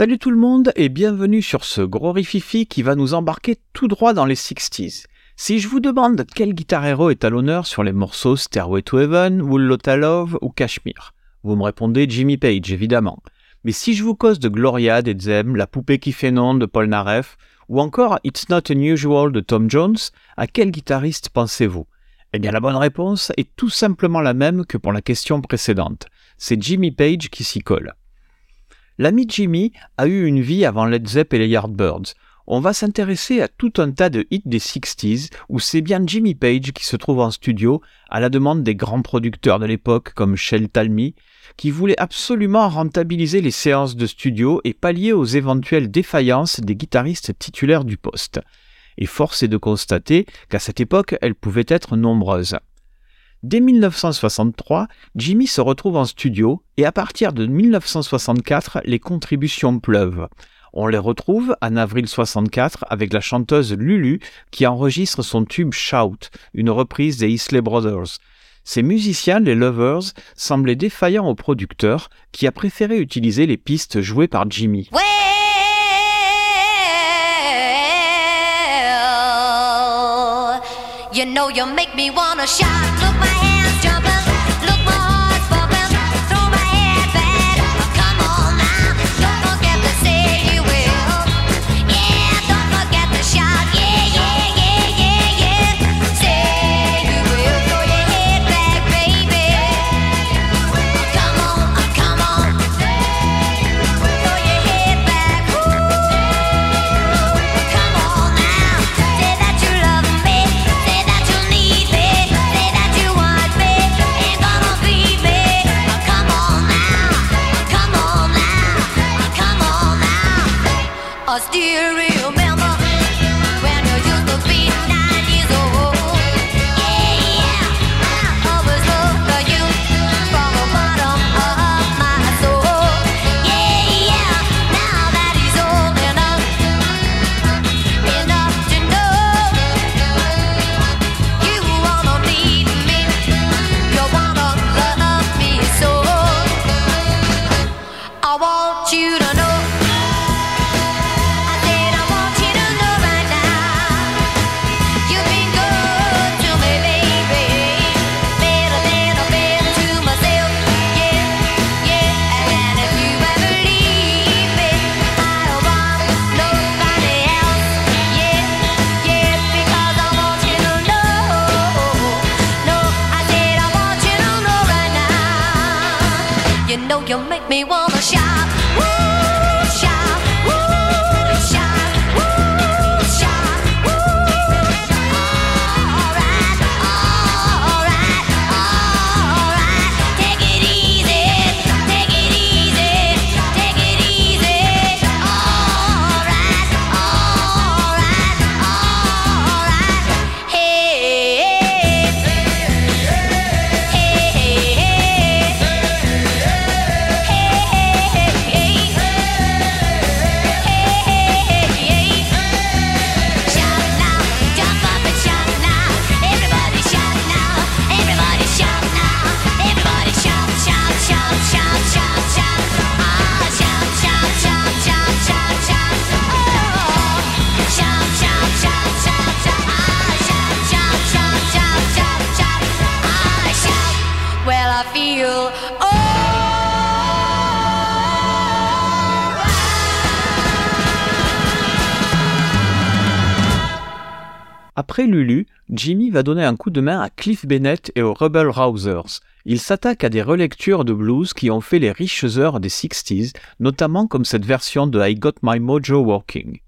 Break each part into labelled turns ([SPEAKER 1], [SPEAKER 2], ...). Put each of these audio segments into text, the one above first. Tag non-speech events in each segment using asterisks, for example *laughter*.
[SPEAKER 1] Salut tout le monde et bienvenue sur ce gros rififi qui va nous embarquer tout droit dans les 60s. Si je vous demande quel guitar héros est à l'honneur sur les morceaux Stairway to Heaven, Lotta Love ou Kashmir, vous me répondez Jimmy Page évidemment. Mais si je vous cause de Gloria d'Edzem, La poupée qui fait non de Paul Naref, ou encore It's Not Unusual de Tom Jones, à quel guitariste pensez-vous? Eh bien la bonne réponse est tout simplement la même que pour la question précédente. C'est Jimmy Page qui s'y colle. L'ami Jimmy a eu une vie avant Led Zepp et les Yardbirds. On va s'intéresser à tout un tas de hits des 60s où c'est bien Jimmy Page qui se trouve en studio à la demande des grands producteurs de l'époque comme Shel Talmy, qui voulaient absolument rentabiliser les séances de studio et pallier aux éventuelles défaillances des guitaristes titulaires du poste. Et force est de constater qu'à cette époque, elles pouvaient être nombreuses. Dès 1963, Jimmy se retrouve en studio et à partir de 1964, les contributions pleuvent. On les retrouve en avril 64 avec la chanteuse Lulu qui enregistre son tube Shout, une reprise des Isley Brothers. Ces musiciens, les Lovers, semblaient défaillants au producteur qui a préféré utiliser les pistes jouées par Jimmy. Know you make me wanna shout. Après Lulu, Jimmy va donner un coup de main à Cliff Bennett et aux Rebel Rousers. Il s'attaque à des relectures de blues qui ont fait les riches heures des 60s, notamment comme cette version de I Got My Mojo Working.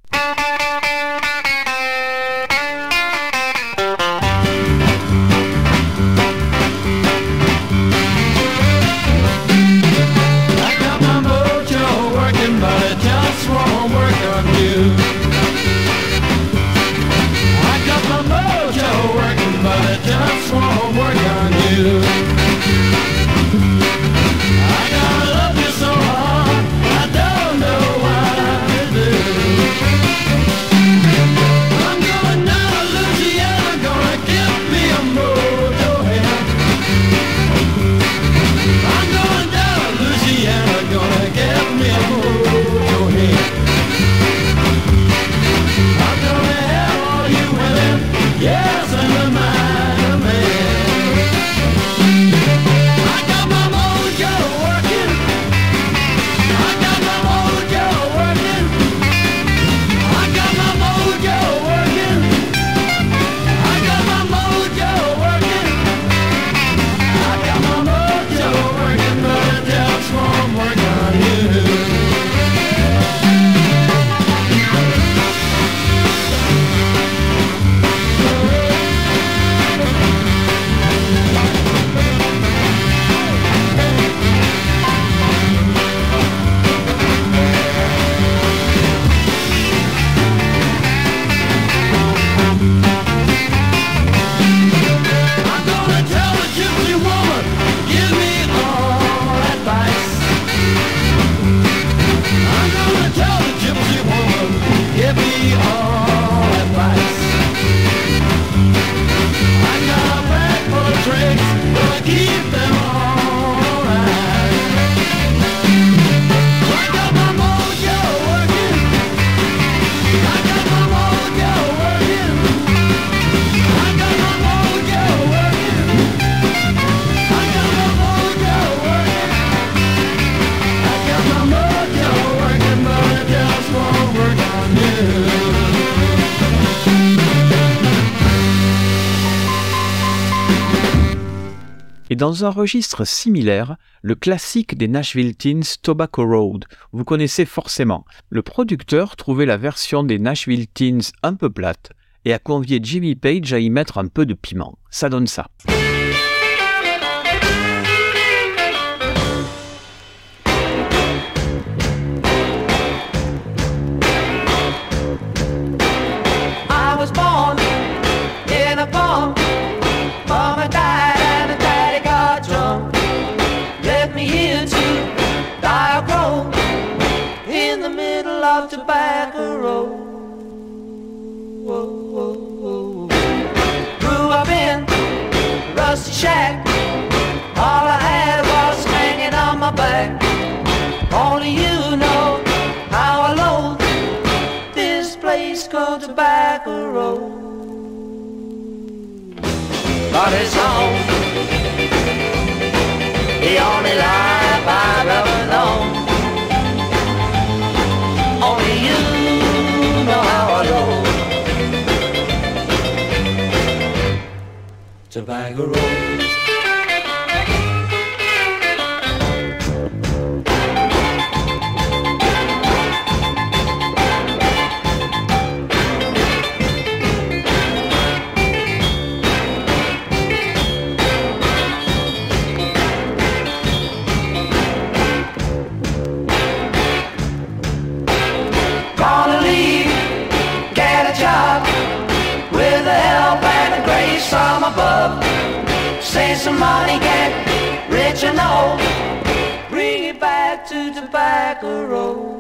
[SPEAKER 2] Dans un registre similaire, le classique des Nashville Teens Tobacco Road, vous connaissez forcément. Le producteur trouvait la version des Nashville Teens un peu plate et a convié Jimmy Page à y mettre un peu de piment. Ça donne ça.
[SPEAKER 3] But it's home, the only life I've ever known. Only you know how I loathe Tobacco Road. Back to Tobacco Road.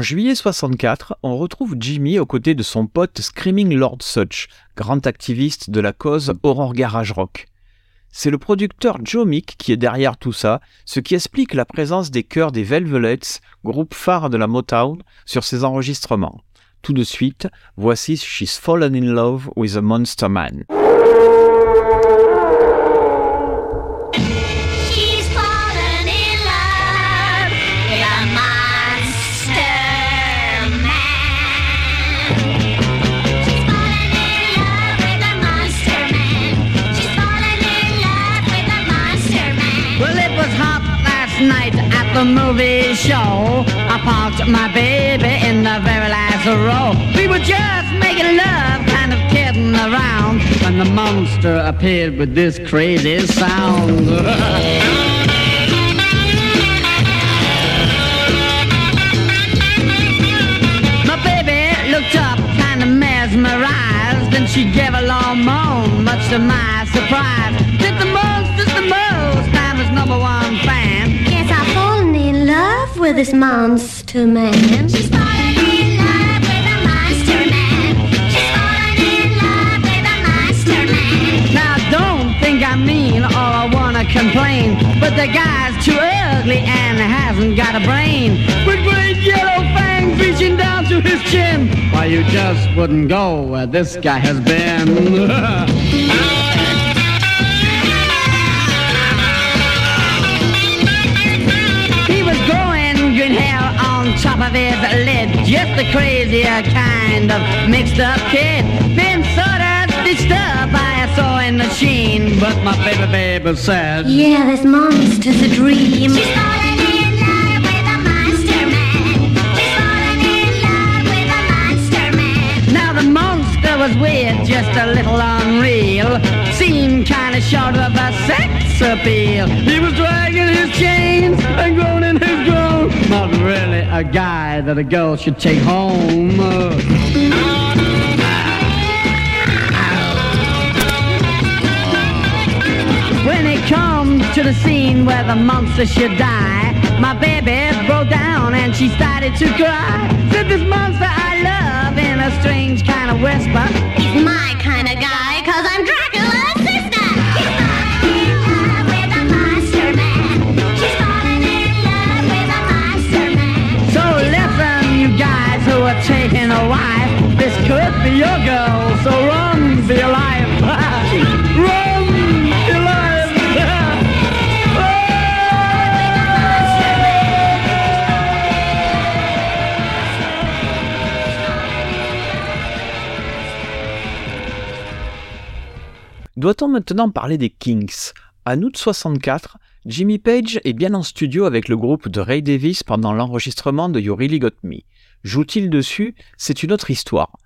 [SPEAKER 2] En juillet 64, on retrouve Jimmy aux côtés de son pote Screaming Lord Such, grand activiste de la cause Horror Garage Rock. C'est le producteur Joe Mick qui est derrière tout ça, ce qui explique la présence des chœurs des Velvets, groupe phare de la Motown, sur ces enregistrements. Tout de suite, voici She's Fallen in Love with a Monster Man.
[SPEAKER 4] The movie show. I parked my baby in the very last row. We were just making love, kind of kidding around, when the monster appeared with this crazy sound. *laughs* My baby looked mesmerized, and she gave a long moan, much to my surprise.
[SPEAKER 5] With this monster man. She's fallen in love with a monster man. She's fallen in love with a monster man.
[SPEAKER 4] Now don't think I mean or I wanna complain, but the guy's too ugly and hasn't got a brain. With great yellow fangs reaching down to his chin. Why you just wouldn't go where this guy has been. *laughs* top of his lid, just a crazier kind of mixed up kid. Been sort of stitched up by a sewing machine, but my baby baby said,
[SPEAKER 5] Yeah, this monster's a dream. She's fallen in love with a monster man. She's fallen in love with a monster man.
[SPEAKER 4] Now the monster was weird, just a little unreal. Seemed kinda short of a sex appeal. He was dragging his chains and groaning his groan. Not really a guy that a girl should take home. Uh, when it comes to the scene where the monster should die, my baby broke down and she started to cry. Said this monster I love in a strange kind of whisper.
[SPEAKER 5] He's my kind.
[SPEAKER 4] So run life. *laughs* run.
[SPEAKER 2] Doit-on maintenant parler des Kings En août 64, Jimmy Page est bien en studio avec le groupe de Ray Davis pendant l'enregistrement de You Really Got Me. Joue-t-il dessus? C'est une autre histoire.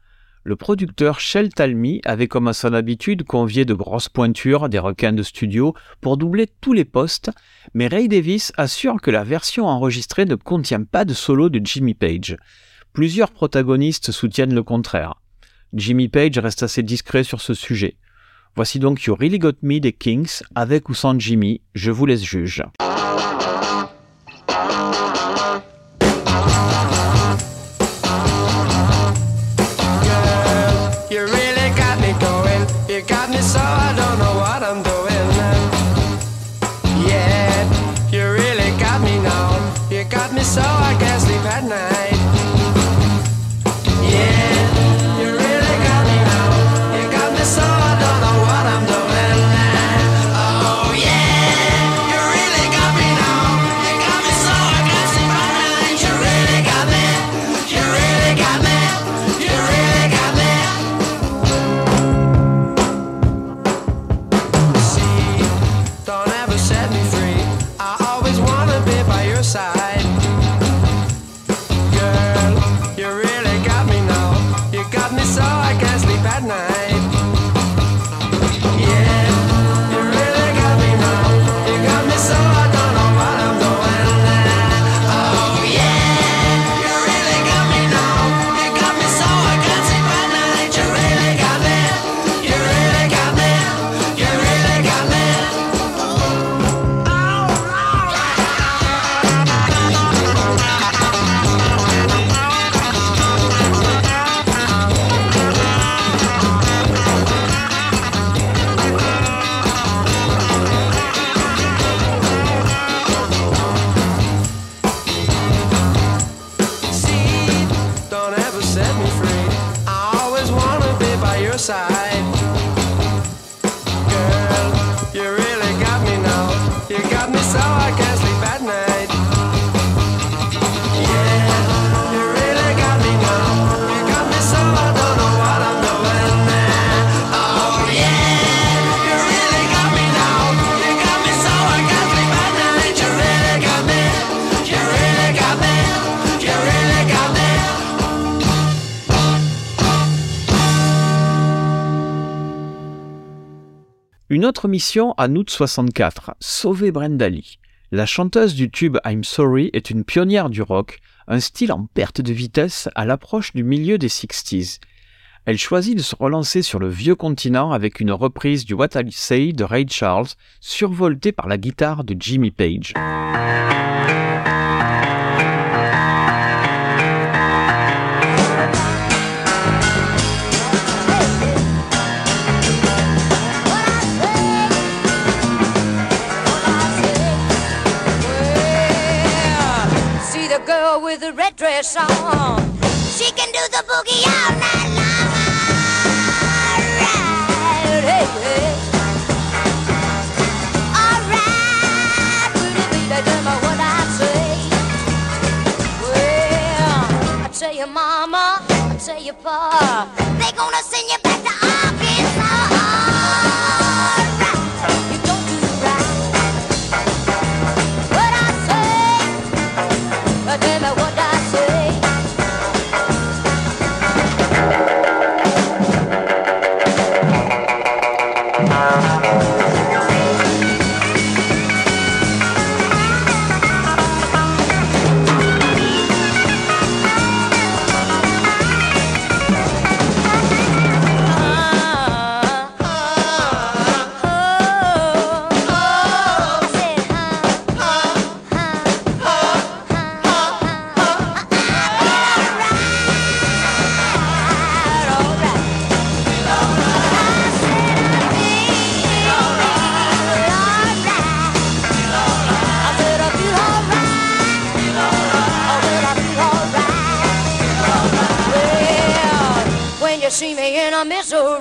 [SPEAKER 2] Le producteur Shel Talmy avait comme à son habitude convié de grosses pointures, des requins de studio, pour doubler tous les postes, mais Ray Davis assure que la version enregistrée ne contient pas de solo de Jimmy Page. Plusieurs protagonistes soutiennent le contraire. Jimmy Page reste assez discret sur ce sujet. Voici donc You Really Got Me des Kings, avec ou sans Jimmy, je vous laisse juge. Une autre mission en août 64, sauver Brenda Lee. La chanteuse du tube I'm Sorry est une pionnière du rock, un style en perte de vitesse à l'approche du milieu des 60s. Elle choisit de se relancer sur le vieux continent avec une reprise du What I Say de Ray Charles, survoltée par la guitare de Jimmy Page.
[SPEAKER 6] With the red dress on.
[SPEAKER 5] She can do the boogie all night long.
[SPEAKER 6] Alright, hey, hey. Me what I say. Well, I tell you, mama, I tell you, pa,
[SPEAKER 5] They gonna
[SPEAKER 6] a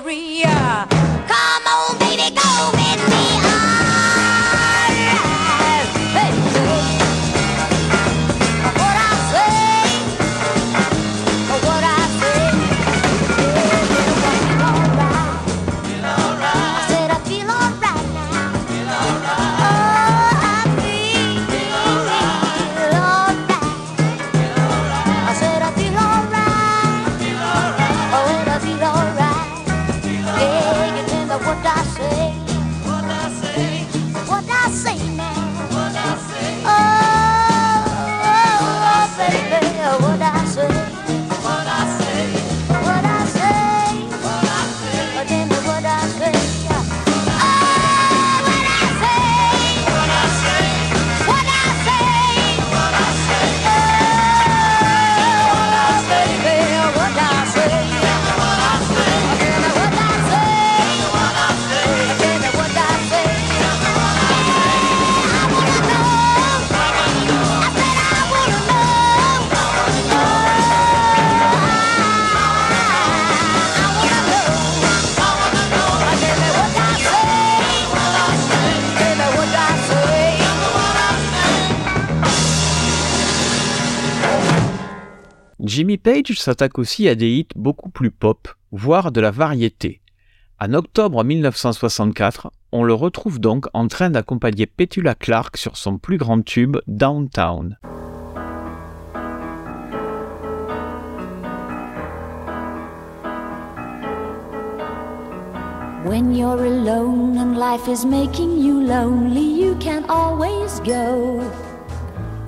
[SPEAKER 2] S'attaque aussi à des hits beaucoup plus pop, voire de la variété. En octobre 1964, on le retrouve donc en train d'accompagner Petula Clark sur son plus grand tube Downtown.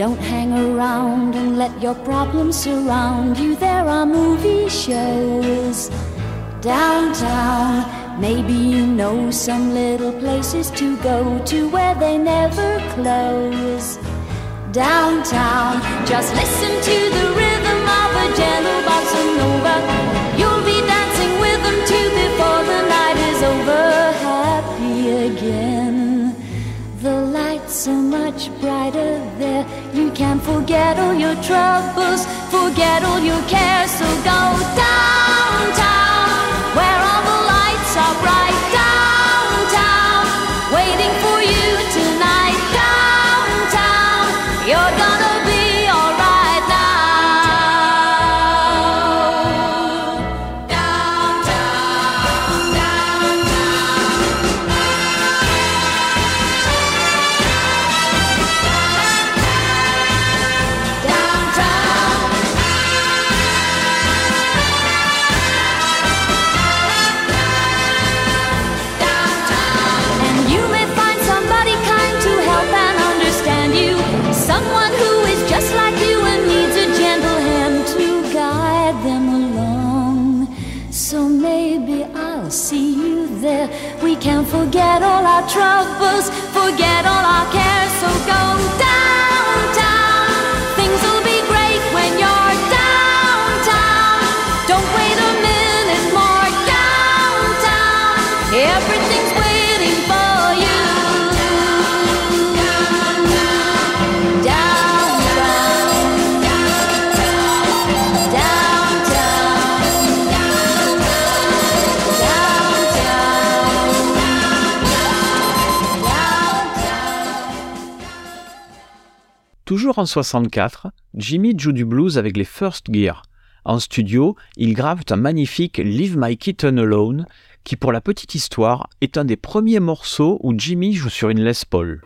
[SPEAKER 7] Don't hang around and let your problems surround you. There are movie shows downtown. Maybe you know some little places to go to where they never close. Downtown, just listen to the rhythm of a gentle bossa nova. Much brighter there. You can forget all your troubles, forget all your cares. So go downtown, where all the lights are bright.
[SPEAKER 2] En 64, Jimmy joue du blues avec les First Gear. En studio, ils gravent un magnifique Leave My Kitten Alone, qui pour la petite histoire est un des premiers morceaux où Jimmy joue sur une Les Paul.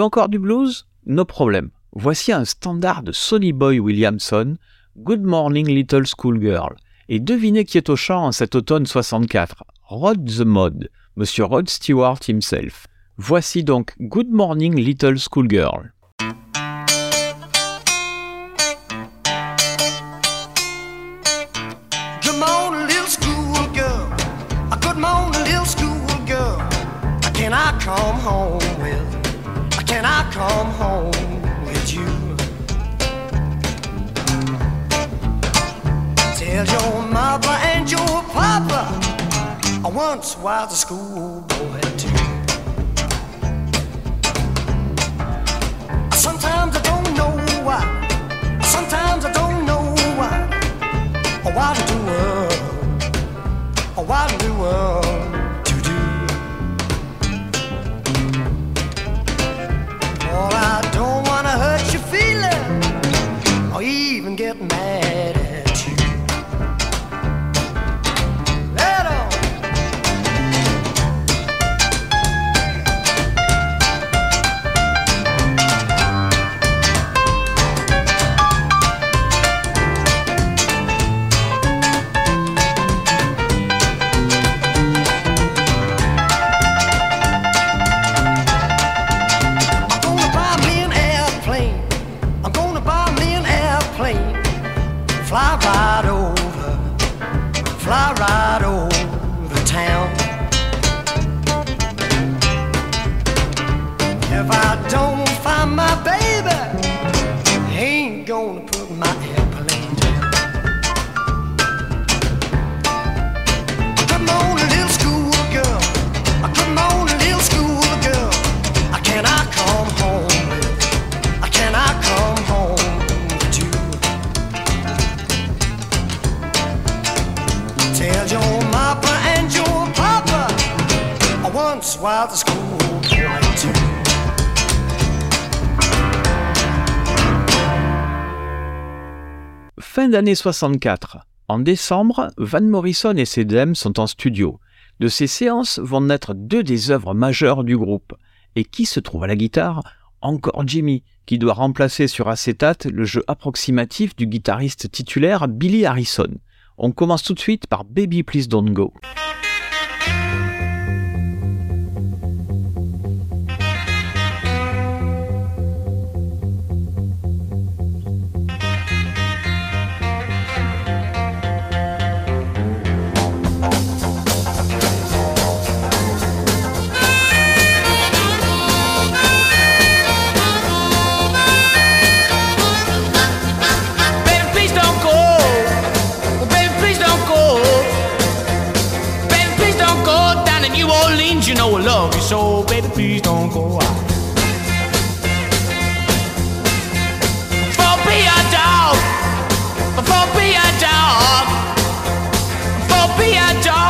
[SPEAKER 2] Encore du blues? No problème. Voici un standard de Sonny Boy Williamson, Good Morning Little Schoolgirl. Et devinez qui est au chant en cet automne 64 Rod the Mod, Monsieur Rod Stewart himself. Voici donc Good Morning Little Schoolgirl.
[SPEAKER 8] Once was a schoolboy too. Sometimes I don't know why. Sometimes I don't know why. Oh, what to do, oh, what to do, to
[SPEAKER 2] Fin d'année 64. En décembre, Van Morrison et ses dames sont en studio. De ces séances vont naître deux des œuvres majeures du groupe. Et qui se trouve à la guitare? Encore Jimmy, qui doit remplacer sur acétate le jeu approximatif du guitariste titulaire Billy Harrison. On commence tout de suite par Baby Please Don't Go.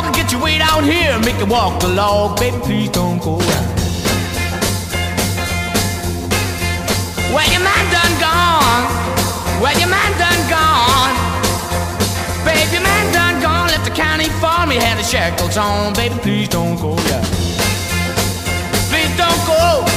[SPEAKER 9] Dog and get your way down here. Make you walk the log. Baby, please don't go out. Well, your man done gone. Well, your man done gone. Baby, your man done gone. Left the county farm. He had the shackles on. Baby, please don't go. Yeah. Please don't go.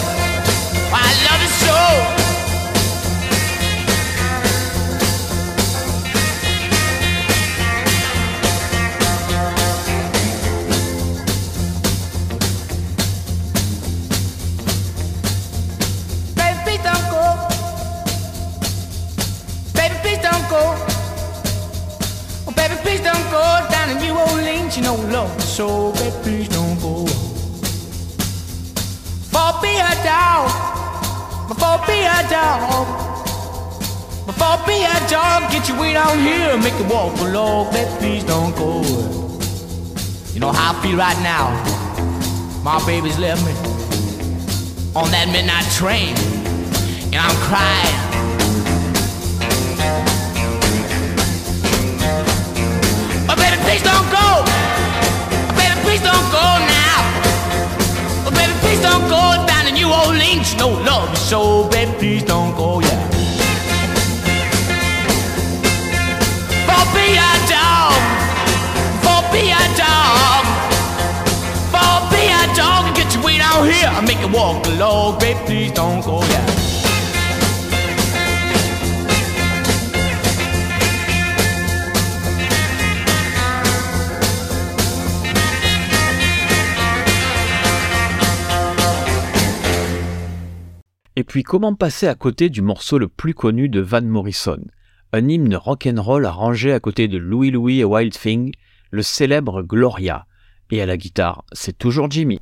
[SPEAKER 9] go. Oh, baby, please don't go down in New Orleans. You know love so, baby, please don't go. Before be a dog, before be a dog, before be a dog, get your weight out here, make a walk below, baby, please don't go. You know how I feel right now. My baby's left me on that midnight train, and I'm crying. Don't go down to New Orleans. No love, so baby, please don't go, yeah. For be a dog, for be a dog, for be a dog and get your way down here. I make you walk along, baby, please don't go, yeah.
[SPEAKER 10] Et puis comment passer à côté du morceau le plus connu de Van Morrison, un hymne rock'n'roll arrangé à côté de Louis Louis et Wild Thing, le célèbre Gloria. Et à la guitare, c'est toujours Jimmy.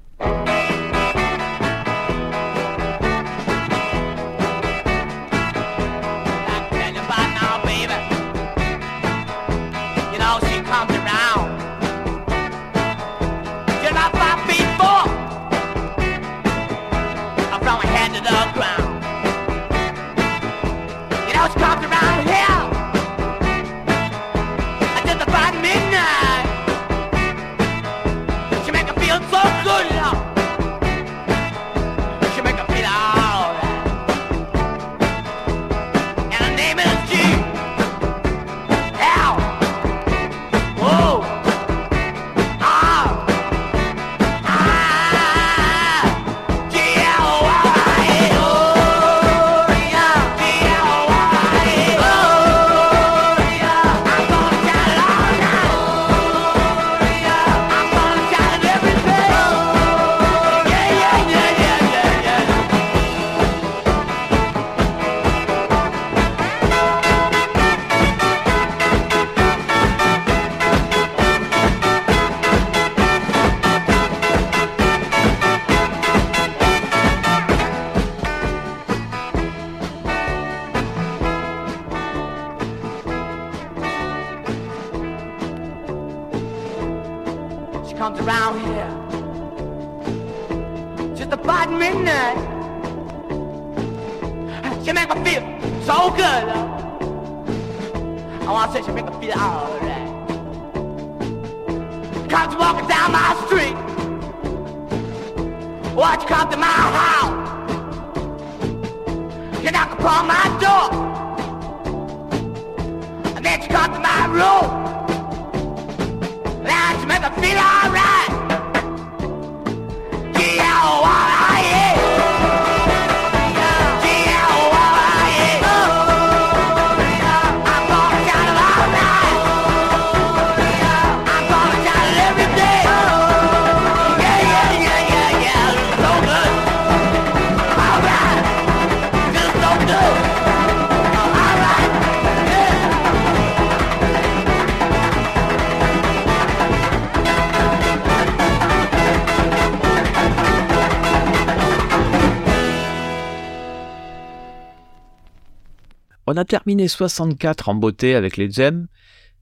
[SPEAKER 10] On a terminé 64 en beauté avec les Zem.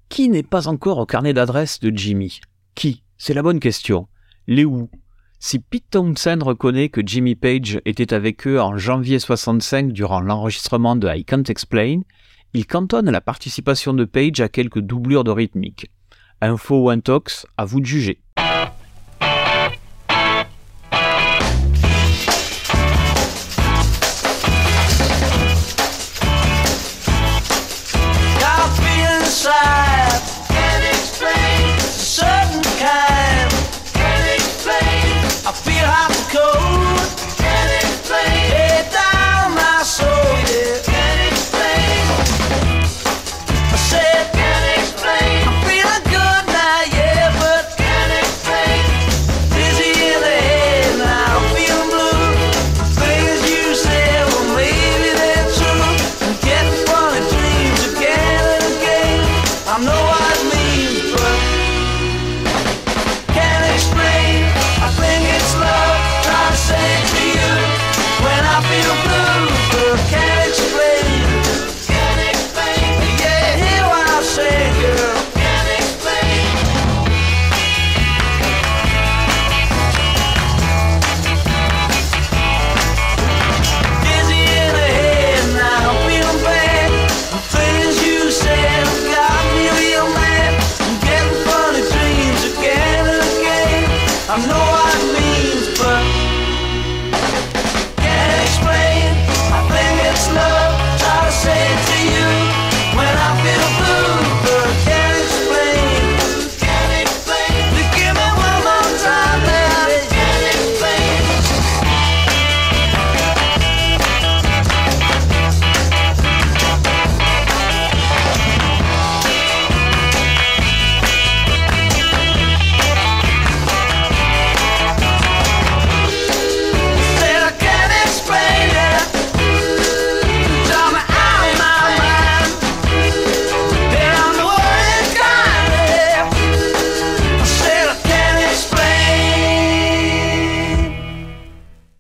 [SPEAKER 10] Qui n'est pas encore au carnet d'adresse de Jimmy? Qui? C'est la bonne question. Les où Si Pete Townsend reconnaît que Jimmy Page était avec eux en janvier 65 durant l'enregistrement de I Can't Explain, il cantonne la participation de Page à quelques doublures de rythmique. Info ou intox, à vous de juger.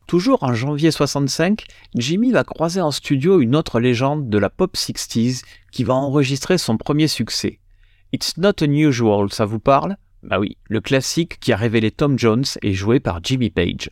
[SPEAKER 2] Toujours en janvier 65, Jimmy va croiser en studio une autre légende de la pop 60s qui va enregistrer son premier succès. It's Not Unusual, ça vous parle? Bah oui, le classique qui a révélé Tom Jones est joué par Jimmy Page.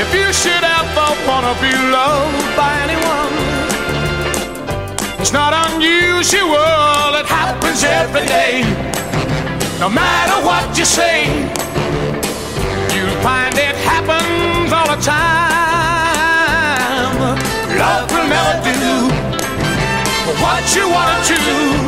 [SPEAKER 11] If you should ever wanna be loved by anyone, it's not unusual, it happens every day. No matter what you say, you'll find it happens all the time. Love will never do what you wanna do.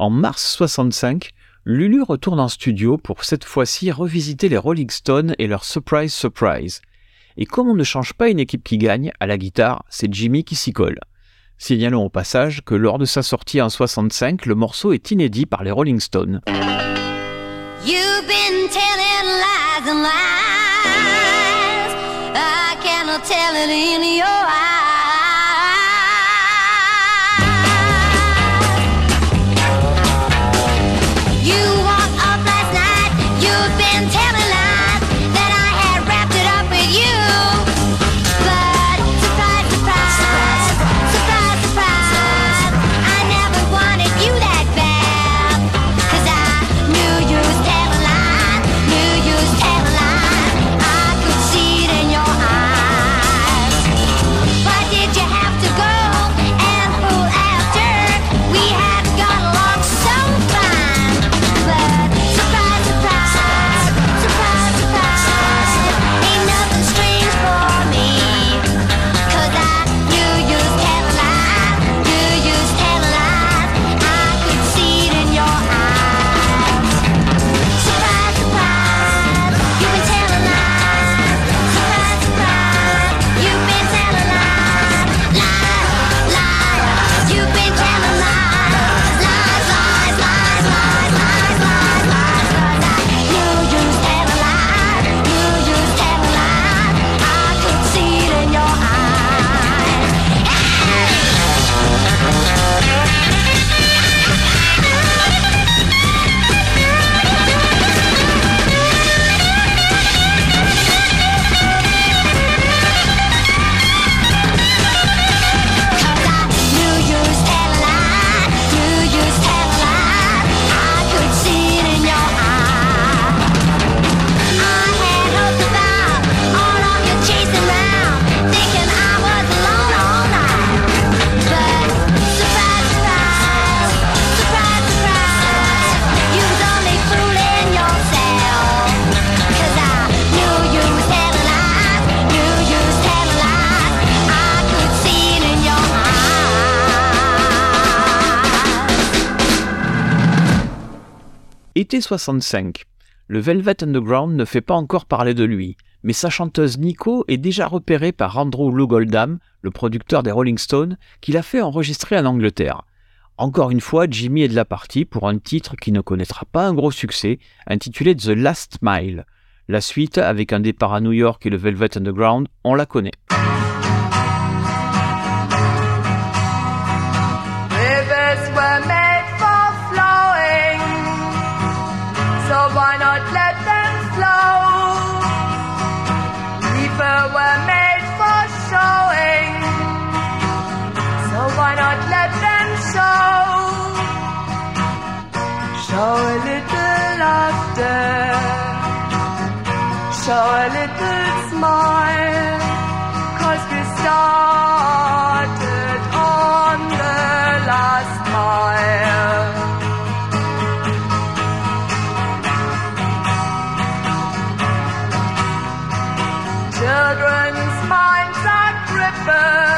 [SPEAKER 2] En mars 65, Lulu retourne en studio pour cette fois-ci revisiter les Rolling Stones et leur Surprise Surprise. Et comme on ne change pas une équipe qui gagne, à la guitare, c'est Jimmy qui s'y colle. Signalons au passage que lors de sa sortie en 65, le morceau est inédit par les Rolling Stones. Été 65. Le Velvet Underground ne fait pas encore parler de lui, mais sa chanteuse Nico est déjà repérée par Andrew Lou Goldham, le producteur des Rolling Stones, qui l'a fait enregistrer en Angleterre. Encore une fois, Jimmy est de la partie pour un titre qui ne connaîtra pas un gros succès, intitulé The Last Mile. La suite, avec un départ à New York et le Velvet Underground, on la connaît.
[SPEAKER 12] Show a little laughter, show a little smile. Cause we started on the last mile. Children's minds are crippled.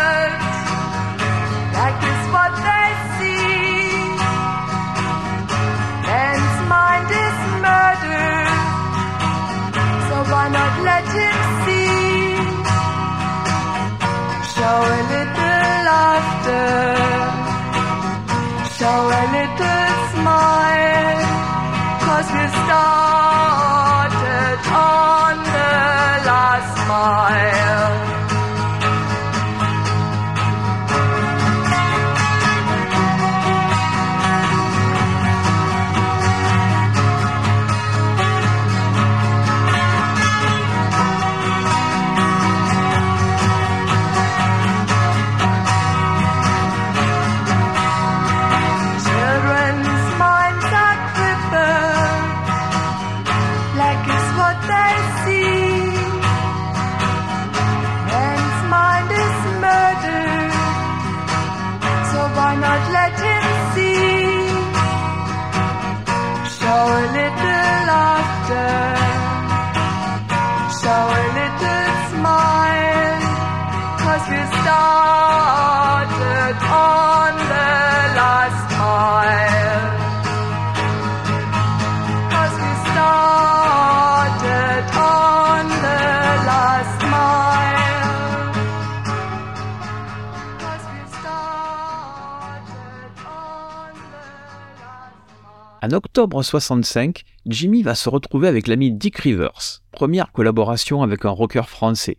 [SPEAKER 2] En octobre 65, Jimmy va se retrouver avec l'ami Dick Rivers, première collaboration avec un rocker français.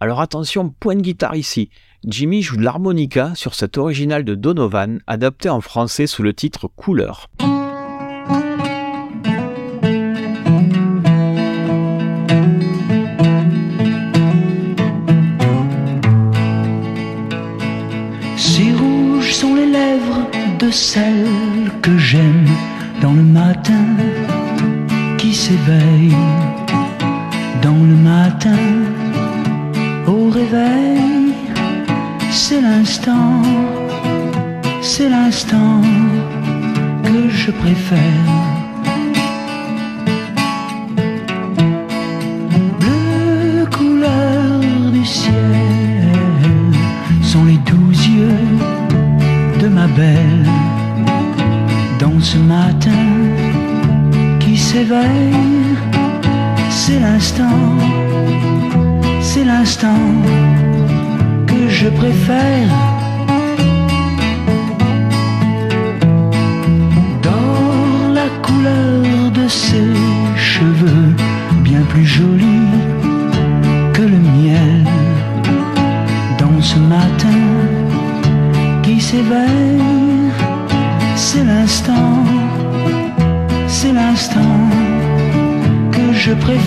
[SPEAKER 2] Alors attention, point de guitare ici. Jimmy joue de l'harmonica sur cet original de Donovan, adapté en français sous le titre Couleur.
[SPEAKER 13] Si rouges sont les lèvres de celle que j'aime dans le matin qui s'éveille, dans le matin au réveil, c'est l'instant, c'est l'instant que je préfère. Bleu couleur du ciel sont les doux yeux de ma belle ce matin qui s'éveille. C'est l'instant, c'est l'instant que je préfère.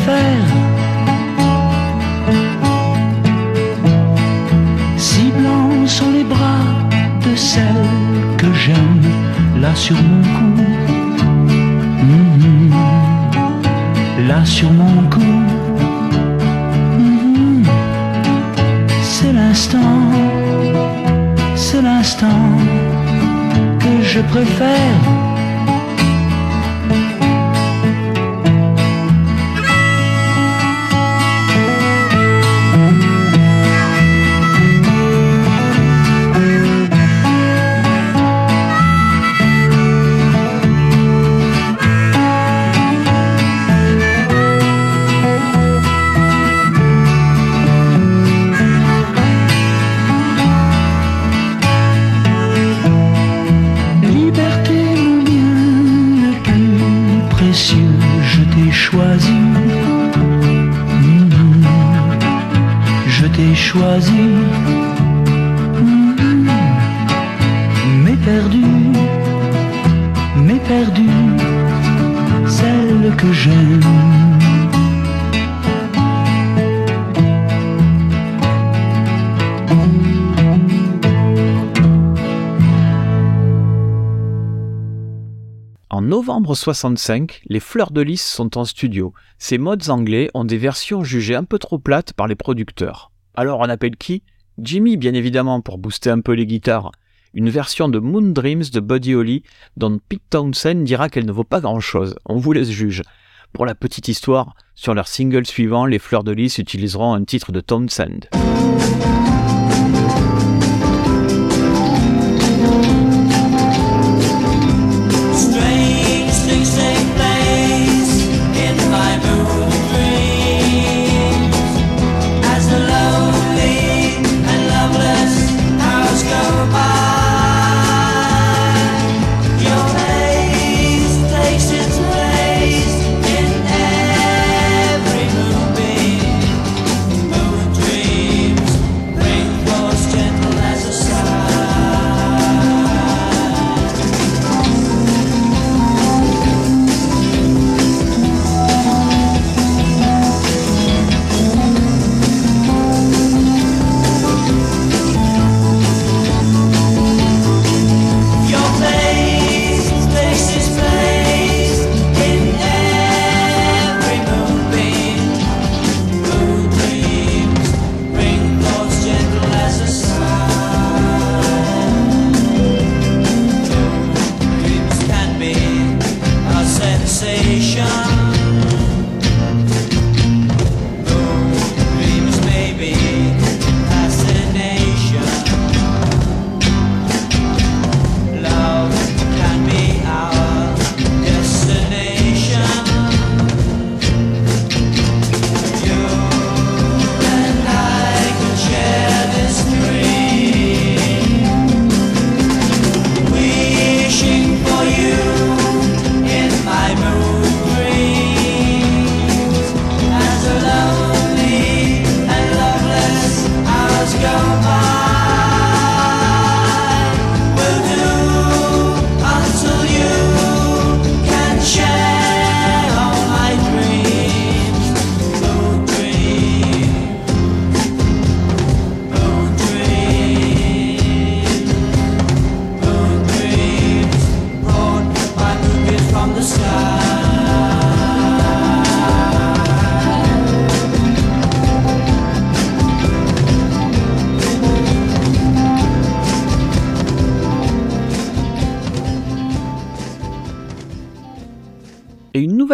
[SPEAKER 13] Je les
[SPEAKER 2] Fleurs de Lys sont en studio. Ces modes anglais ont des versions jugées un peu trop plates par les producteurs. Alors on appelle qui? Jimmy, bien évidemment, pour booster un peu les guitares. Une version de Moon Dreams de Buddy Holly, dont Pete Townsend dira qu'elle ne vaut pas grand-chose. On vous laisse juge. Pour la petite histoire, sur leur single suivant, les Fleurs de Lys utiliseront un titre de Townsend.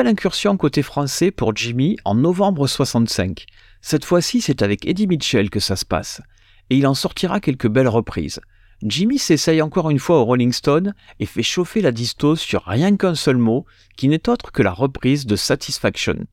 [SPEAKER 2] Nouvelle incursion côté français pour Jimmy en novembre 65. Cette fois-ci, c'est avec Eddie Mitchell que ça se passe. Et il en sortira quelques belles reprises. Jimmy s'essaye encore une fois au Rolling Stone et fait chauffer la disto sur rien qu'un seul mot, qui n'est autre que la reprise de Satisfaction.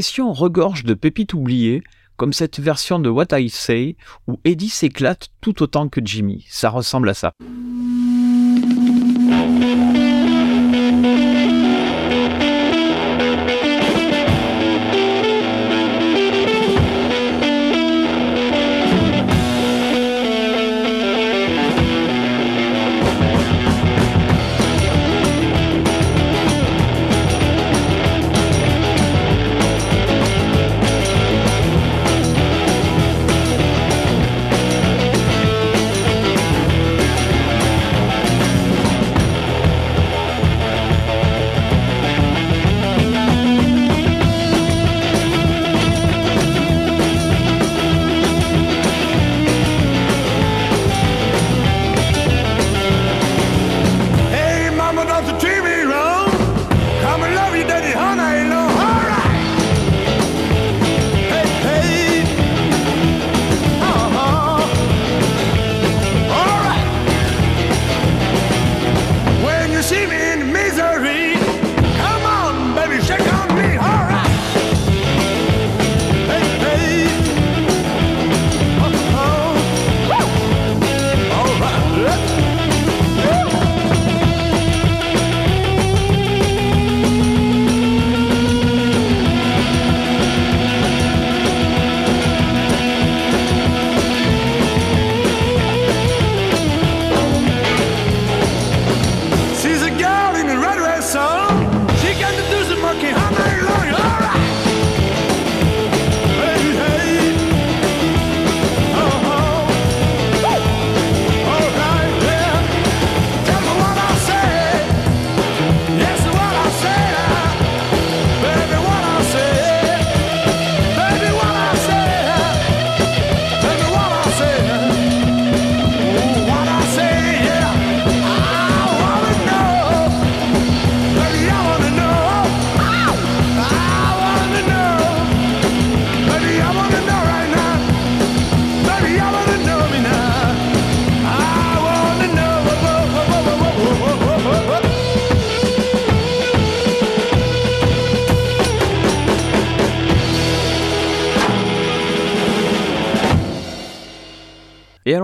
[SPEAKER 2] Session regorge de pépites oubliées, comme cette version de What I Say, où Eddie s'éclate tout autant que Jimmy. Ça ressemble à ça.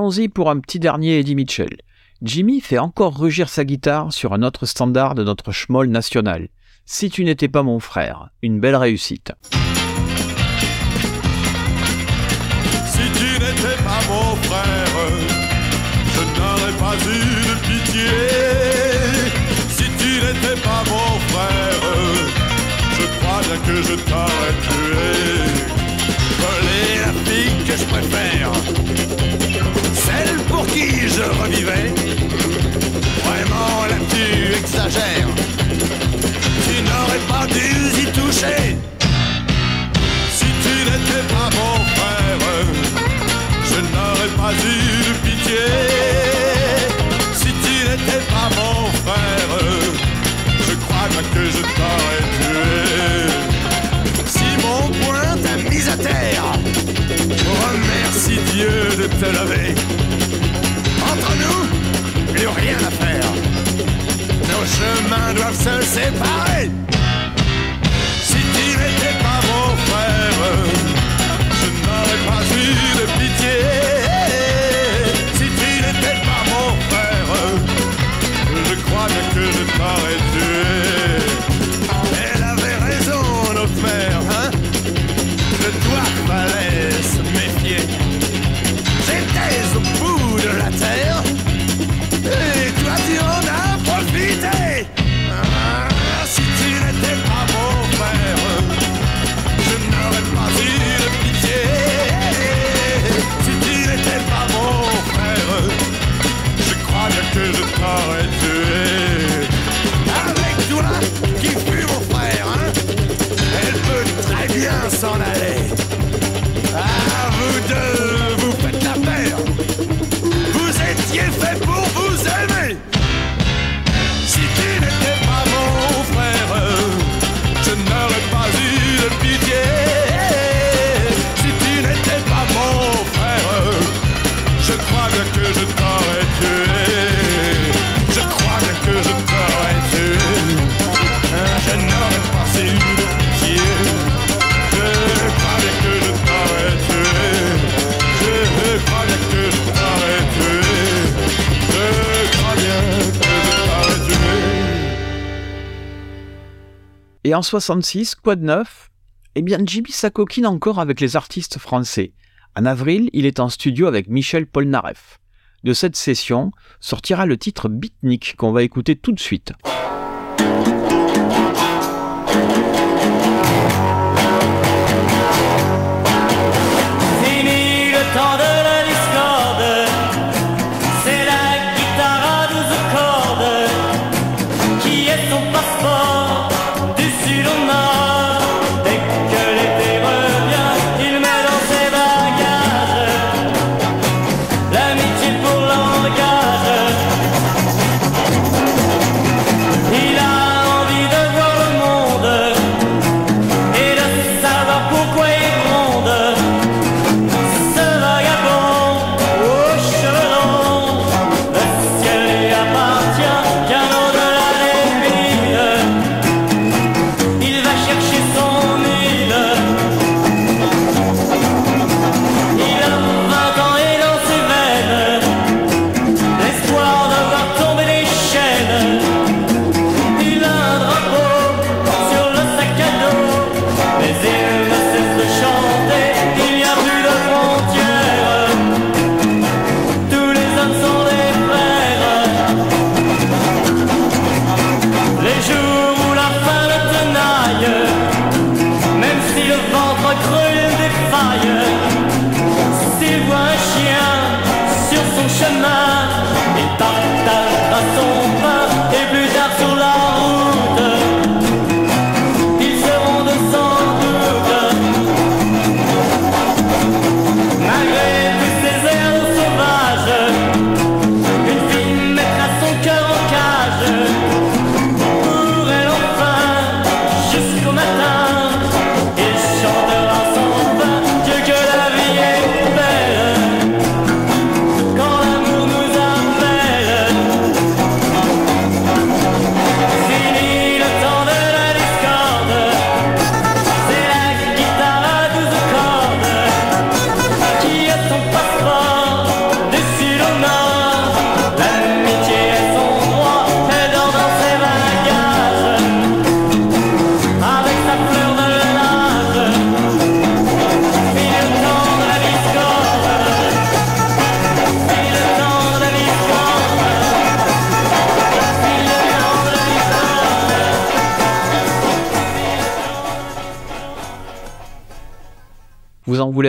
[SPEAKER 2] Allons-y pour un petit dernier Eddie Mitchell. Jimmy fait encore rugir sa guitare sur un autre standard de notre schmoll national. Si tu n'étais pas mon frère, une belle réussite.
[SPEAKER 11] Si tu n'étais pas mon frère, je n'aurais pas eu de pitié. Si tu n'étais pas mon frère, je crois bien que je t'aurais tué. Voler la fille que je préfère, pour qui je revivais. Vraiment là tu exagères, tu n'aurais pas dû y toucher. Si tu n'étais pas mon frère, je n'aurais pas eu de pitié. Si tu n'étais pas mon frère, je crois bien que je t'aurais tué. Si mon poing t'a mis à terre, remercie Dieu de te lever. Plus rien à faire. Nos chemins doivent se séparer. Et en
[SPEAKER 14] 66, quoi de neuf? Eh bien, Jimmy s'acoquine encore avec les artistes français. En avril, il est en studio avec Michel Polnareff. De cette session sortira le titre Beatnik qu'on va écouter tout de suite.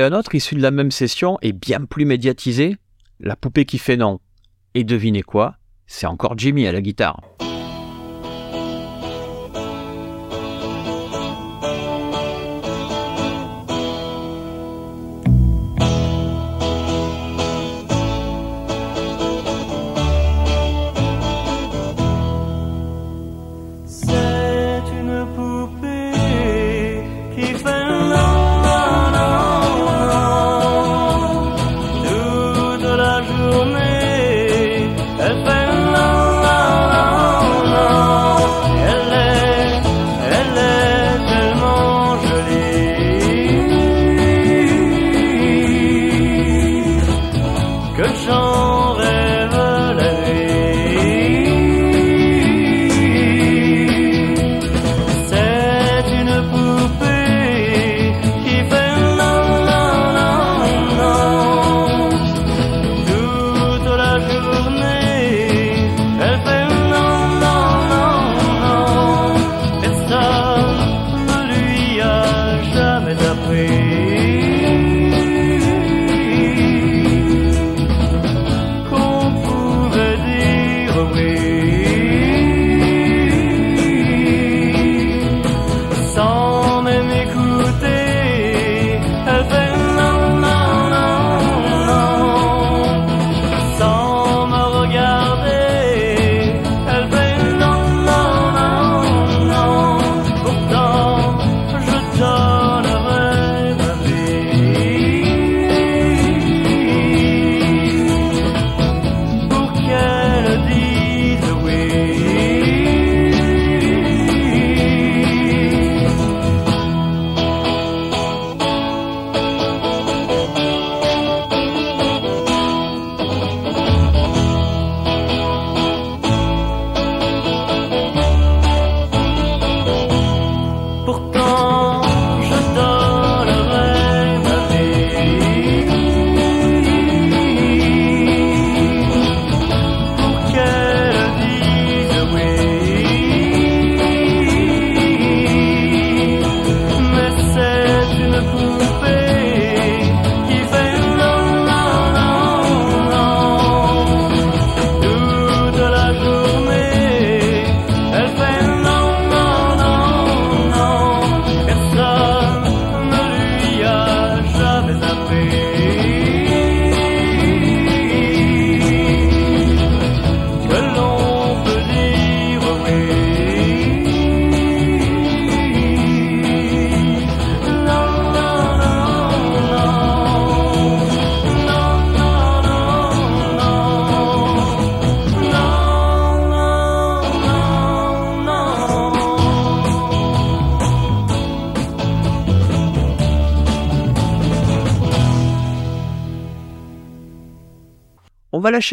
[SPEAKER 2] un
[SPEAKER 14] autre issu de la même session et bien plus médiatisé, La poupée qui fait non. Et devinez quoi? C'est encore Jimmy à la guitare.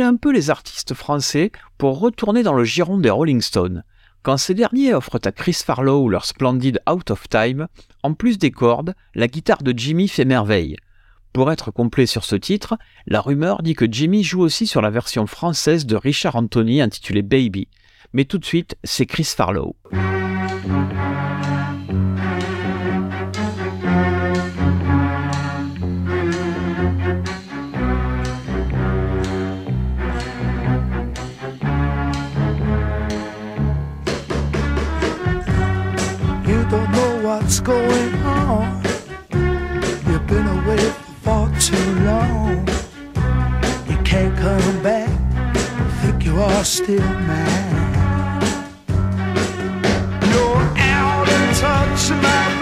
[SPEAKER 2] Un peu les artistes français pour retourner dans le giron des Rolling Stones. Quand ces derniers offrent à Chris Farlow leur splendide Out of Time, en plus des cordes, la guitare de Jimmy fait merveille. Pour être complet sur ce titre, la rumeur dit que Jimmy joue aussi sur la version française de Richard Anthony intitulée Baby. Mais tout de suite, c'est Chris Farlow.
[SPEAKER 15] Going on. You've been away for too long. You can't come back. Think you are still mine. You're out of touch, my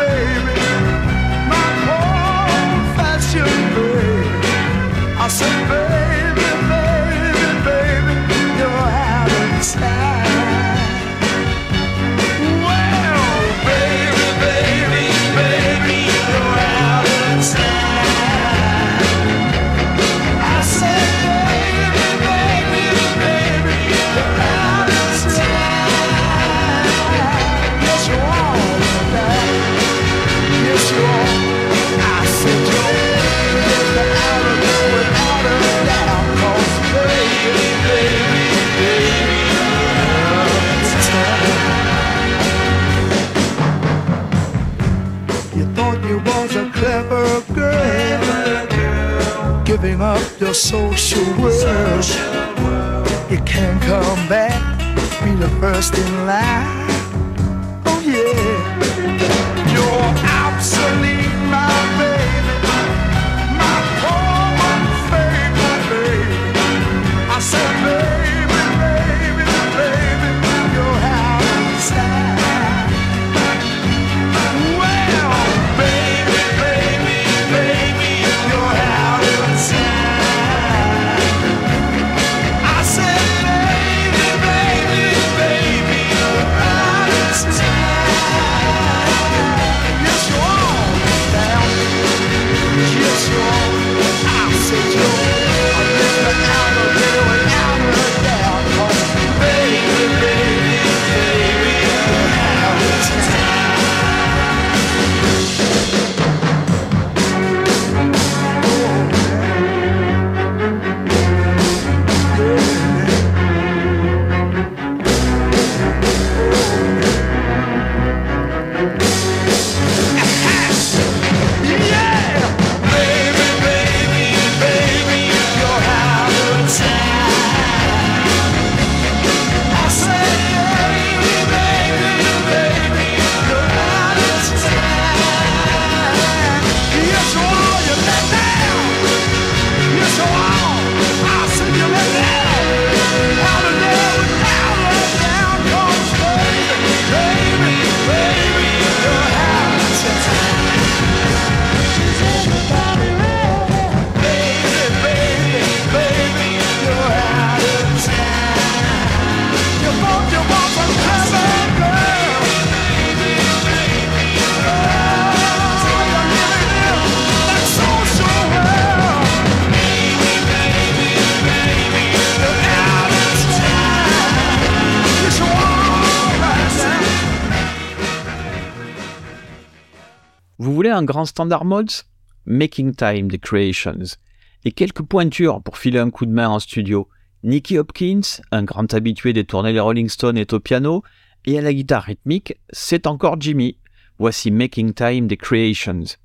[SPEAKER 2] grand standard mods Making Time The Creations. Et quelques pointures pour filer un coup de main en studio. Nicky Hopkins, un grand habitué des tournées des Rolling Stones, est au piano, et à la guitare rythmique, c'est encore Jimmy. Voici Making Time The Creations.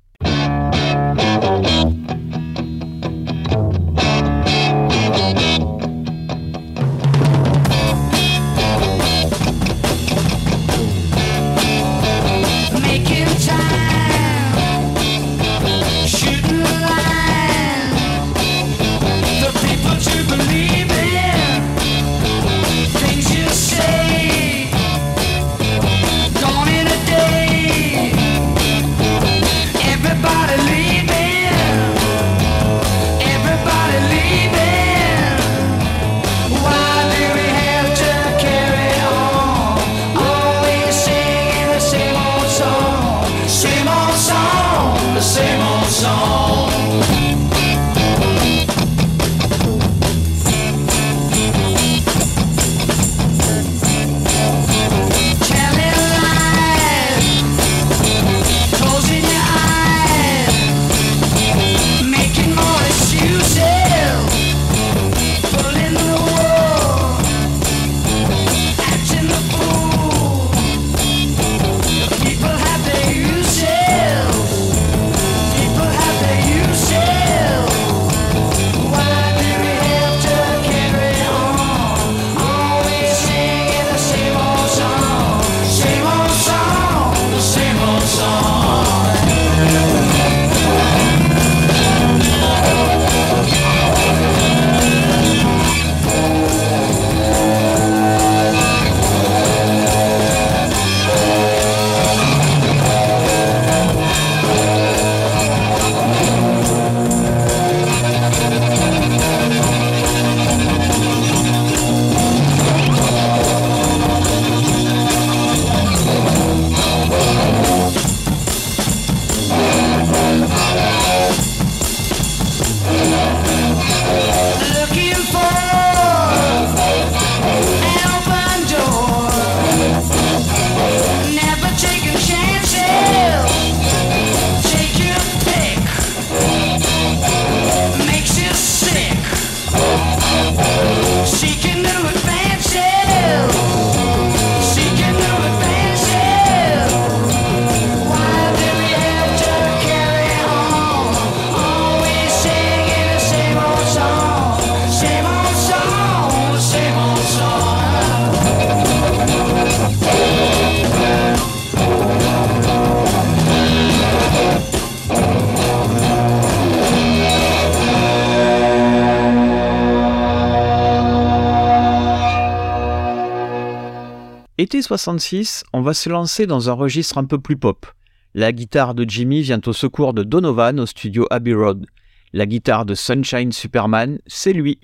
[SPEAKER 16] Été 66, on va se lancer dans un registre un peu plus pop. La guitare de Jimmy vient au secours de Donovan au studio Abbey Road. La guitare de Sunshine Superman, c'est lui.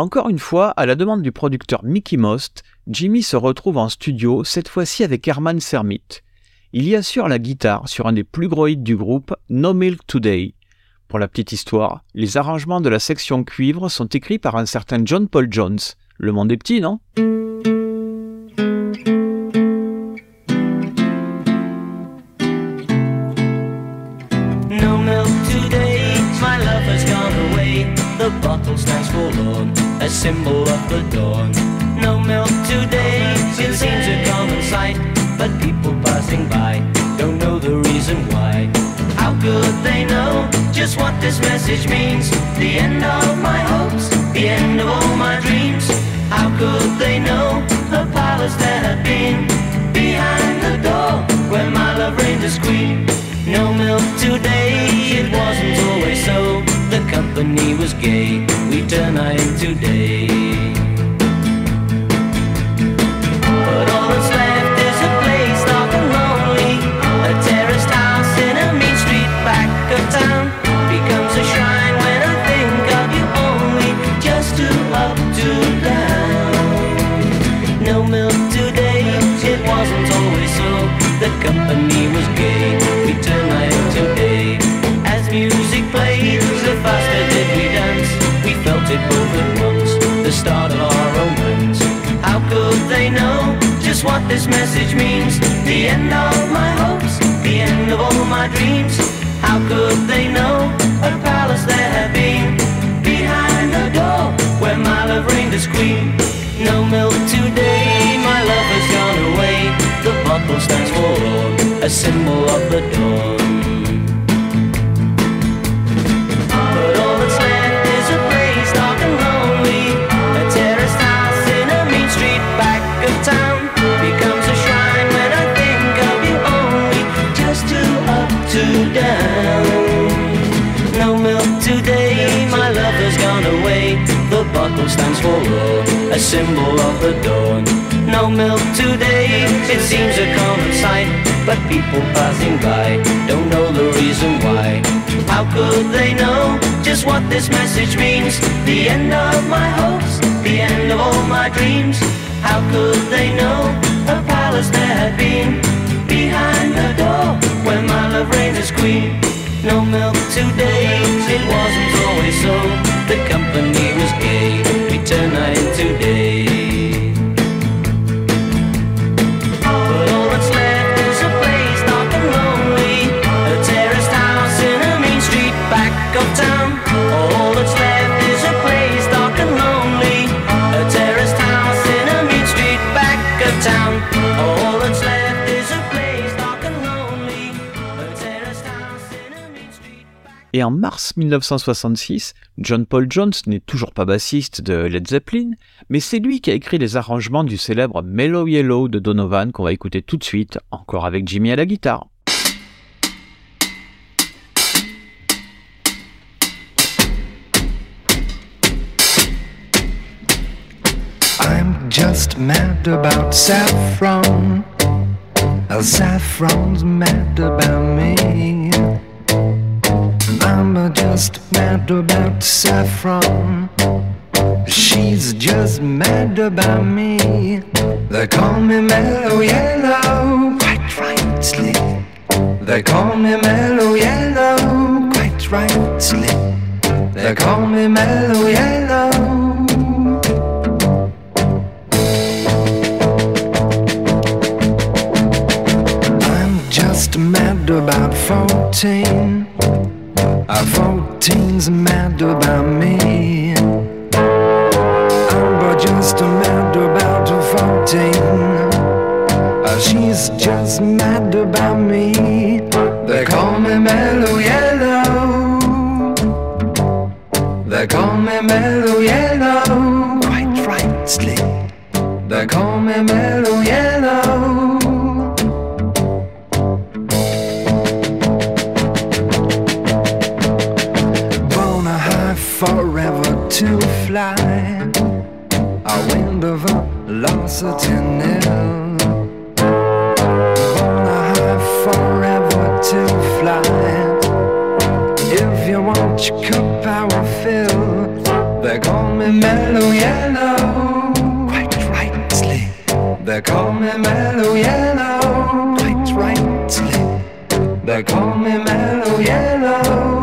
[SPEAKER 16] Encore une fois, à la demande du producteur Mickey Most, Jimmy se retrouve en studio, cette fois-ci avec Herman Sermit. Il y assure la guitare sur un des plus gros hits du groupe, No Milk Today. Pour la petite histoire, les arrangements de la section cuivre sont écrits par un certain John Paul Jones. Le monde est petit, non?
[SPEAKER 17] Symbol of the dawn. No milk today, it seems a common sight. But people passing by don't know the reason why. How could they know just what this message means? The end of my hopes, the end of all my dreams. How could they know the powers that have been behind the door where my love reigned as queen? No milk today, it wasn't always so when he was gay. We turn night into day. They know just what this message means? The end of my hopes, the end of all my dreams. How could they know a palace there had been behind the door where my love reigned as queen? No milk today, my love has gone away. The bottle stands forlorn, a symbol of the dawn. Today, my love has gone away. The bottle stands for woe, a symbol of the dawn. No milk today, it seems a common sight. But people passing by don't know the reason why. How could they know just what this message means? The end of my hopes, the end of all my dreams. How could they know a palace there had been behind the door where my love reigns as queen? No milk today, it wasn't always so. The company was gay,
[SPEAKER 2] Et en mars 1966, John Paul Jones n'est toujours pas bassiste de Led Zeppelin, mais c'est lui qui a écrit les arrangements du célèbre Mellow Yellow de Donovan qu'on va écouter tout de suite, encore avec Jimmy à la guitare.
[SPEAKER 18] I'm just mad about saffron. Saffron's mad about me. I'm just mad about saffron. She's just mad about me. They call me mellow yellow, quite rightly. They call me mellow yellow, quite rightly. They call me mellow yellow. about 14 I thought teens mad about me. I'm just mad about fourteen. Uh, she's just mad about me. They call me Mellow Yellow. They call me Mellow Yellow. Quite rightly. They call me Mellow Yellow. To fly. A wind of velocity nil. Born a high forever to fly. If you want your cup, I will fill. They call me mellow yellow. Quite rightly. They call me mellow yellow. Quite rightly. They call me mellow yellow.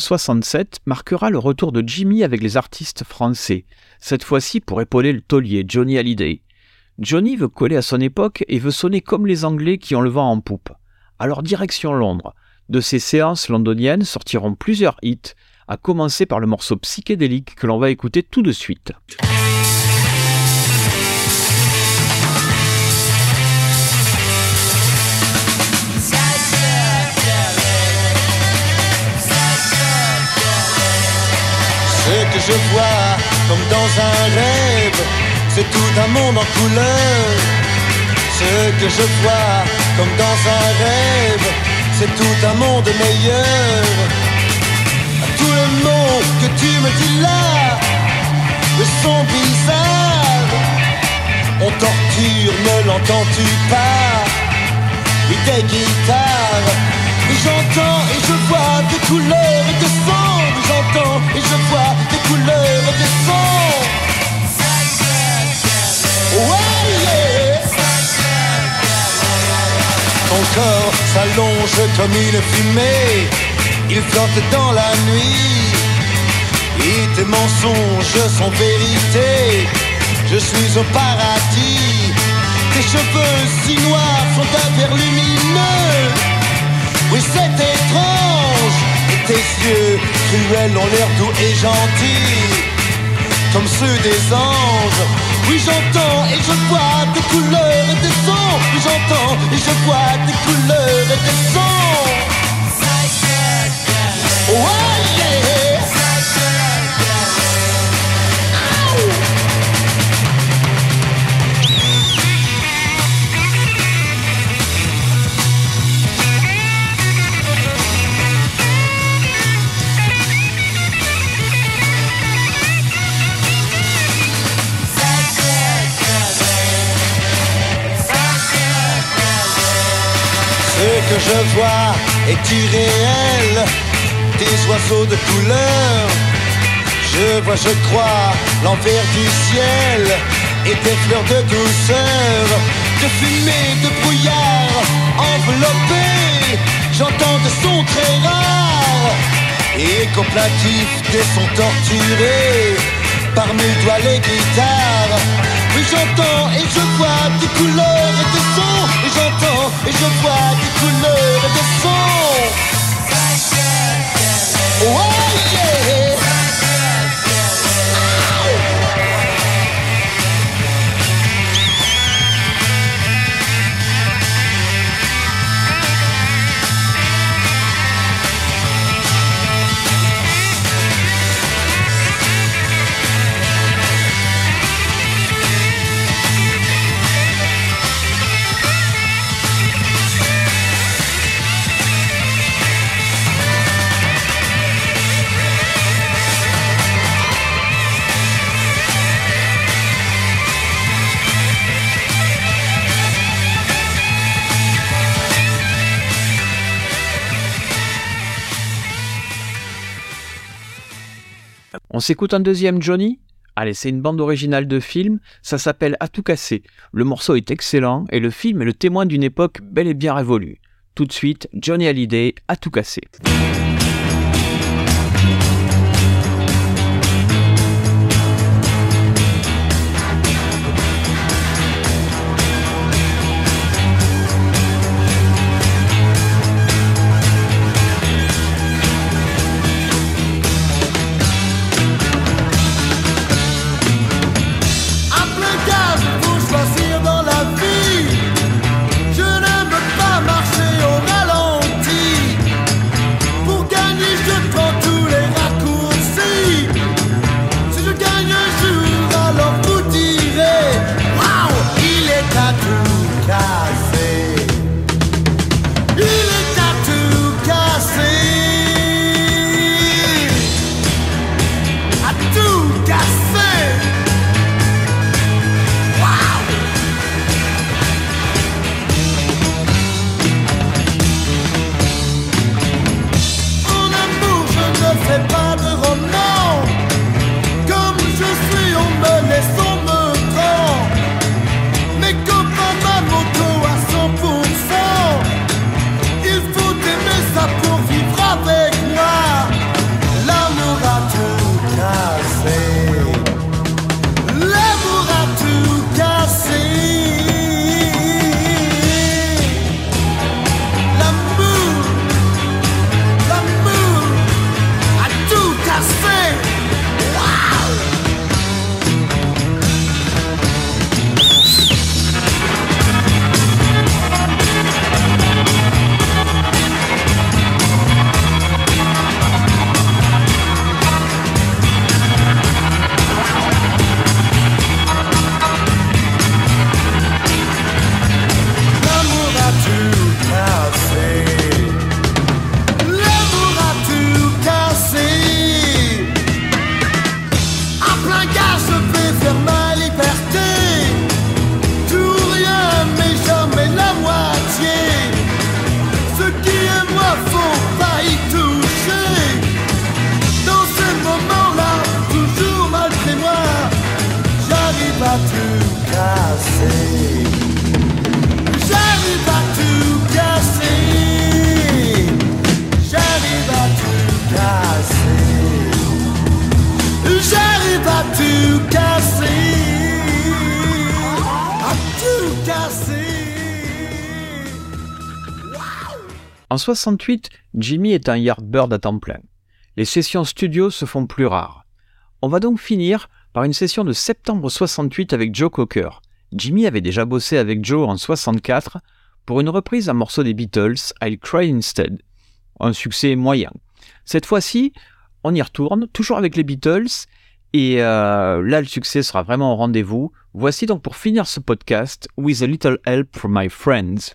[SPEAKER 2] 1967 marquera le retour de Jimmy avec les artistes français, cette fois-ci pour épauler le taulier Johnny Hallyday. Johnny veut coller à son époque et veut sonner comme les Anglais qui ont le vent en poupe. Alors direction Londres. De ces séances londoniennes sortiront plusieurs hits, à commencer par le morceau psychédélique que l'on va écouter tout de suite.
[SPEAKER 19] Je vois comme dans un rêve, c'est tout un monde en couleur. Ce que je vois comme dans un rêve, c'est tout un monde meilleur. Tout le mot que tu me dis là, le son bizarre, on torture, ne l'entends-tu pas? Oui, des guitares, j'entends et je vois des couleurs et des sons, j'entends et je vois des couleurs et des sons. Ouais. Ton corps s'allonge comme une fumée, il flotte dans la nuit. Et tes mensonges sont vérité, je suis au paradis. Tes cheveux si noirs sont d'un vert lumineux. Oui, c'est étrange. Et tes yeux cruels ont l'air doux et gentils, comme ceux des anges. Oui, j'entends et je vois des couleurs et des sons. Oui, j'entends et je vois des couleurs et des sons. Yeah. Je vois est irréel, des oiseaux de couleur. Je vois, je crois, l'envers du ciel et des fleurs de douceur, de fumée, de brouillard enveloppés. J'entends des sons très rares et complatifs, des sons torturés par mes doigts les guitares. Oui, j'entends et je vois des couleurs et des sons. Et j'entends et je vois des couleurs et des sons. Oh
[SPEAKER 2] On s'écoute un deuxième Johnny? Allez, c'est une bande originale de film, ça s'appelle À tout casser. Le morceau est excellent et le film est le témoin d'une époque bel et bien révolue. Tout de suite, Johnny Hallyday, À tout casser. 68, Jimmy est un Yardbird à temps plein. Les sessions studio se font plus rares. On va donc finir par une session de septembre 68 avec Joe Cocker. Jimmy avait déjà bossé avec Joe en 64 pour une reprise d'un morceau des Beatles, I'll Cry Instead. Un succès moyen. Cette fois-ci, on y retourne, toujours avec les Beatles, et euh, là le succès sera vraiment au rendez-vous. Voici donc pour finir ce podcast, With a Little Help from My Friends.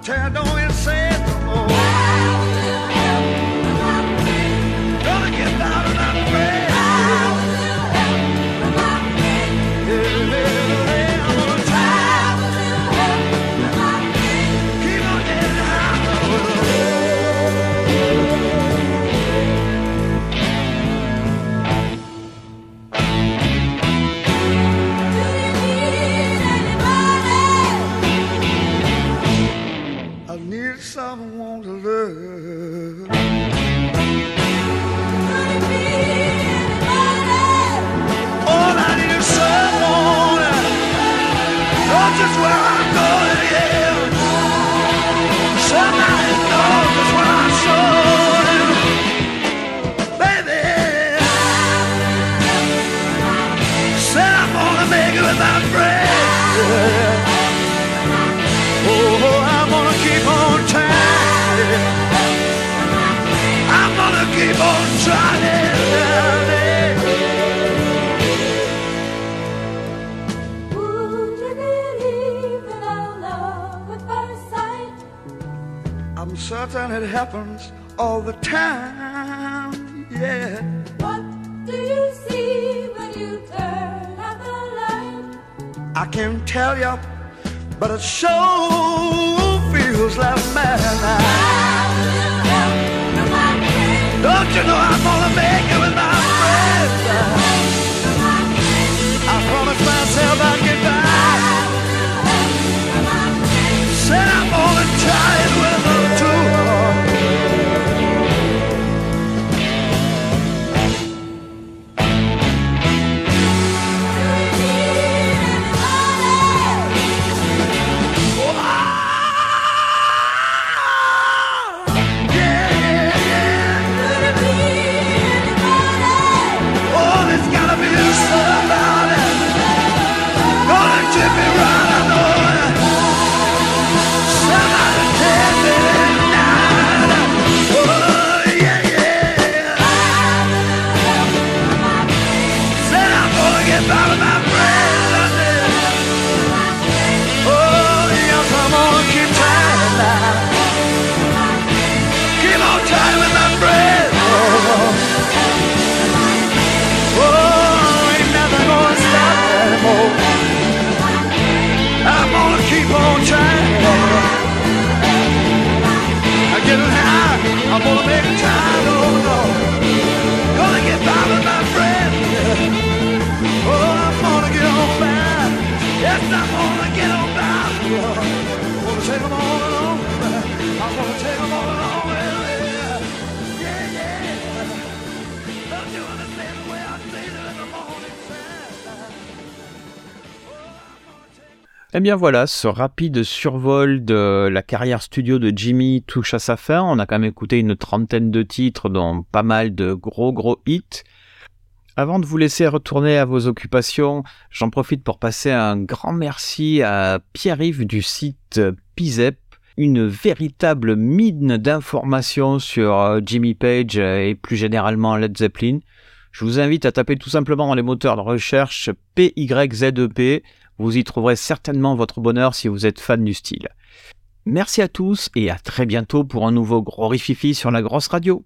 [SPEAKER 12] own?
[SPEAKER 20] I tell you, don't even say it with my friends. Oh, I'm gonna keep on trying. I'm gonna keep on trying. I'm certain it happens all the time. Yeah.
[SPEAKER 12] What do you see
[SPEAKER 20] I can't tell you, but it sure feels like madness. Don't you know I'm gonna make it with my friends?
[SPEAKER 2] Eh bien voilà, ce rapide survol de la carrière studio de Jimmy touche à sa fin. On a quand même écouté une trentaine de titres, dont pas mal de gros gros hits. Avant de vous laisser retourner à vos occupations, j'en profite pour passer un grand merci à Pierre-Yves du site Pizep, une véritable mine d'informations sur euh, Jimmy Page et plus généralement Led Zeppelin. Je vous invite à taper tout simplement dans les moteurs de recherche PYZEP. Vous y trouverez certainement votre bonheur si vous êtes fan du style. Merci à tous et à très bientôt pour un nouveau gros rififi sur la grosse radio.